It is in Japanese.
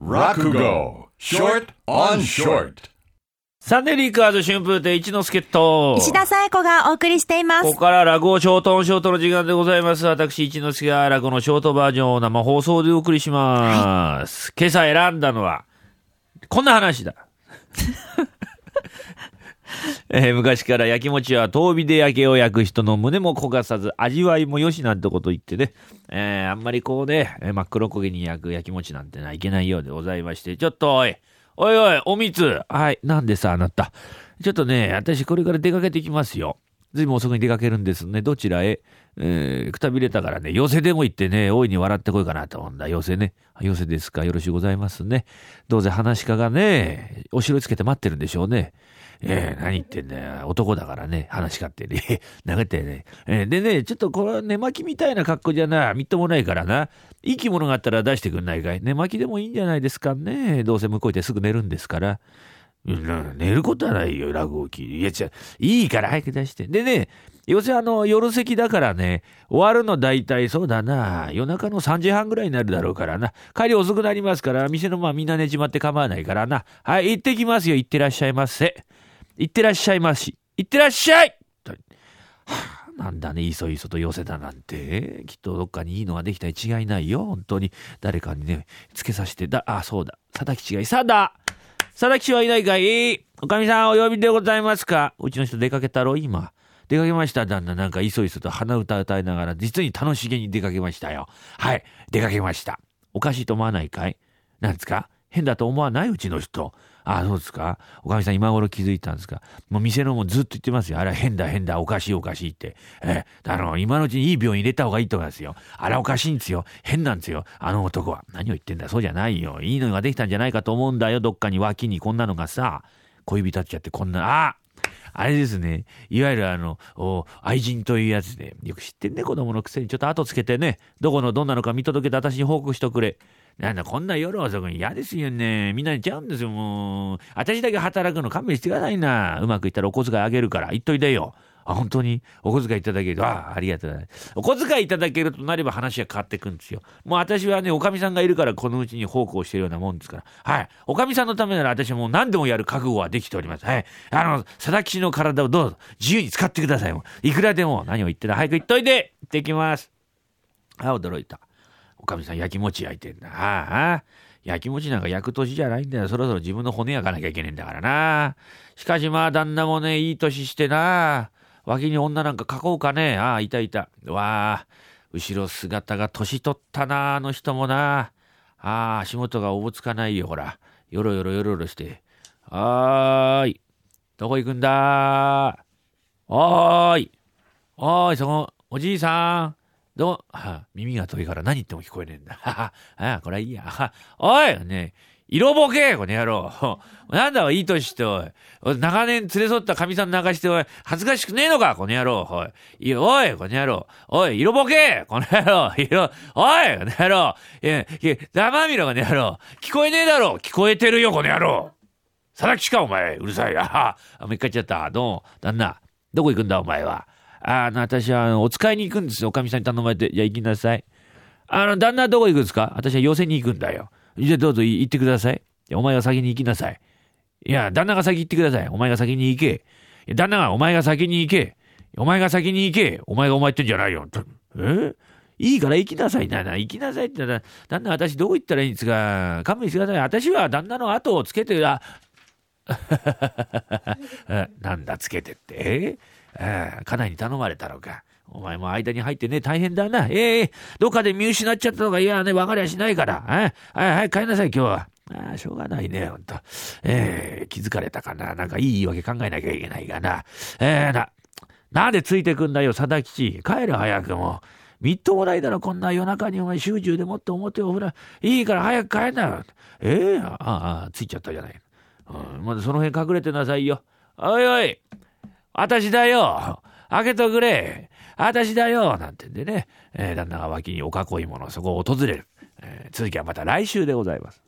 Rakugo, short on short. サンデーリーカーズ春風亭一之輔と、石田紗友子がお送りしていますここ。から落語ショートオンショートの時間でございます。私、一之輔が落語のショートバージョンを生放送でお送りします。今朝選んだのは、こんな話だ。えー昔から焼き餅は遠火で焼けを焼く人の胸も焦がさず味わいも良しなんてこと言ってね、えーあんまりこうね、えー真っ黒焦げに焼く焼き餅なんてのはいけないようでございまして、ちょっとおい、おいおい、おみつ。はい、なんでさ、あなた。ちょっとね、私これから出かけてきますよ。ずいぶん遅くに出かけるんですね。どちらへ？えーくたびれたからね、寄せでも行ってね、大いに笑ってこいかなと思うんだ。寄せね。寄せですか。よろしゅうございますね。どうせ話し家がね、お城つけて待ってるんでしょうね。えー何言ってんだよ。男だからね、話し家ってね。投げてね。えーでね、ちょっとこれ寝巻きみたいな格好じゃな、みっともないからな。いい着物があったら出してくんないかい。寝巻きでもいいんじゃないですかね。どうせ向こう行ってすぐ寝るんですから。寝ることはないよ、落語機。いや、違う。いいから早く出して。でね、要するにあの、夜席だからね、終わるの大体そうだな、夜中の3時半ぐらいになるだろうからな。帰り遅くなりますから、店のまあみんな寝ちまって構わないからな。はい、行ってきますよ。行ってらっしゃいませ。行ってらっしゃいまし。行ってらっしゃいとはあなんだね、いそいそと寄せだなんて。きっとどっかにいいのができたに違いないよ。本当に。誰かにね、つけさせて。だ、あ、そうだ。佐々木違い。さだ佐々木氏はいないかいおかみさんお呼びでございますか？うちの人出かけたろ？今。出かけました、旦那。なんか、いそいそと鼻歌歌いながら、実に楽しげに出かけましたよ。はい、出かけました。おかしいと思わないかい？なんですか？変だと思わない？うちの人。ああ、そうですか？おかみさん今頃気づいたんですか？もう店のもずっと言ってますよ。あれ変だ変だ、おかしいおかしいって。ええ、あの、今のうちにいい病院入れた方がいいと思いますよ。あれおかしいんですよ。変なんですよ。あの男は。何を言ってんだそうじゃないよ。いいのができたんじゃないかと思うんだよ。どっかに脇にこんなのがさ、小指立っちゃってこんな、ああれですね。いわゆるあの、愛人というやつで、よく知ってんね、子供のくせに。ちょっと後つけてね、どこのどんなのか見届けて私に報告しとくれ。なんだ、こんな夜遅くに嫌ですよね。みんな寝ちゃうんですよ、もう。私だけ働くの勘弁してくださいな。うまくいったらお小遣いあげるから、言っといてよ。あ、本当に？お小遣いいただけると。ああ、ありがとうございます。お小遣いいただけるとなれば話が変わってくんですよ。もう私はね、おかみさんがいるからこのうちに奉公してるようなもんですから。はい。おかみさんのためなら私はもう何でもやる覚悟はできております。はい。あの、佐々木氏の体をどうぞ自由に使ってください。いくらでも何を言ってる早く言っといて行ってきます。あ、驚いた。おかみさん焼き餅焼いてんだ。ああ。焼き餅なんか焼く年じゃないんだよ。そろそろ自分の骨焼かなきゃいけねえんだからな。しかしまあ旦那もね、いい年してな。脇に女なんか描こうかね。ああ、いたいた。わあ、後ろ姿が年取ったな、あの人もな。ああ、足元がおぼつかないよ、ほら。よろよろよろよろして。はーい。どこ行くんだ？おーい。おーい、そこ、おじいさん。どう、はあ、耳が遠いから何言っても聞こえねえんだ。はは、ああ、これはいいや。おいね色ボケこの野郎。なんだおい、い年して、おい。長年連れ添った神さん泣かして、おい。恥ずかしくねえのかこの野郎。おい。おい、この野郎。おい、色ボケこの野郎。色、おい、この野郎。いや、いや、黙みろ、この野郎。聞こえねえだろ。聞こえてるよ、この野郎。佐々木か、お前。うるさい。あは。もう一回言っちゃった。どう？も、旦那。どこ行くんだ、お前は。あの、私は、お使いに行くんですよ。おかみさんに頼まれて。じゃあ行きなさい。あの、旦那はどこ行くんですか？私は寄せに行くんだよ。じゃあどうぞ行ってください。お前が先に行きなさい。いや、旦那が先行ってください。お前が先に行け。旦那がお前が先に行け。お前が先に行け。お前がお前ってんじゃないよ。え？いいから行きなさいな。な行きなさいって言ったら、旦那私どこ行ったらいいんですか？勘弁してください。私は旦那の後をつけて、あ、あ なんだつけてって？え？あ家内に頼まれたのか。お前も間に入ってね、大変だな。ええどっかで見失っちゃったのが、いやね、分かりゃしないから。はい、はい、はい、帰りなさい、今日は。ああ、しょうがないね、ほんと。ええ気づかれたかな。なんかいい言い訳考えなきゃいけないがな。ええな、なんでついてくんだよ、佐々吉。帰る早くも。みっともないだろ、こんな夜中にお前、集中でもって表を振ら。いいから早く帰んなよ。ええああ、ついちゃったじゃない。うん、まだその辺隠れてなさいよ。おいおい、私だよ。開けとくれ。私だよ。なんてんでね、えー旦那が脇にお囲いもの、そこを訪れる。えー続きはまた来週でございます。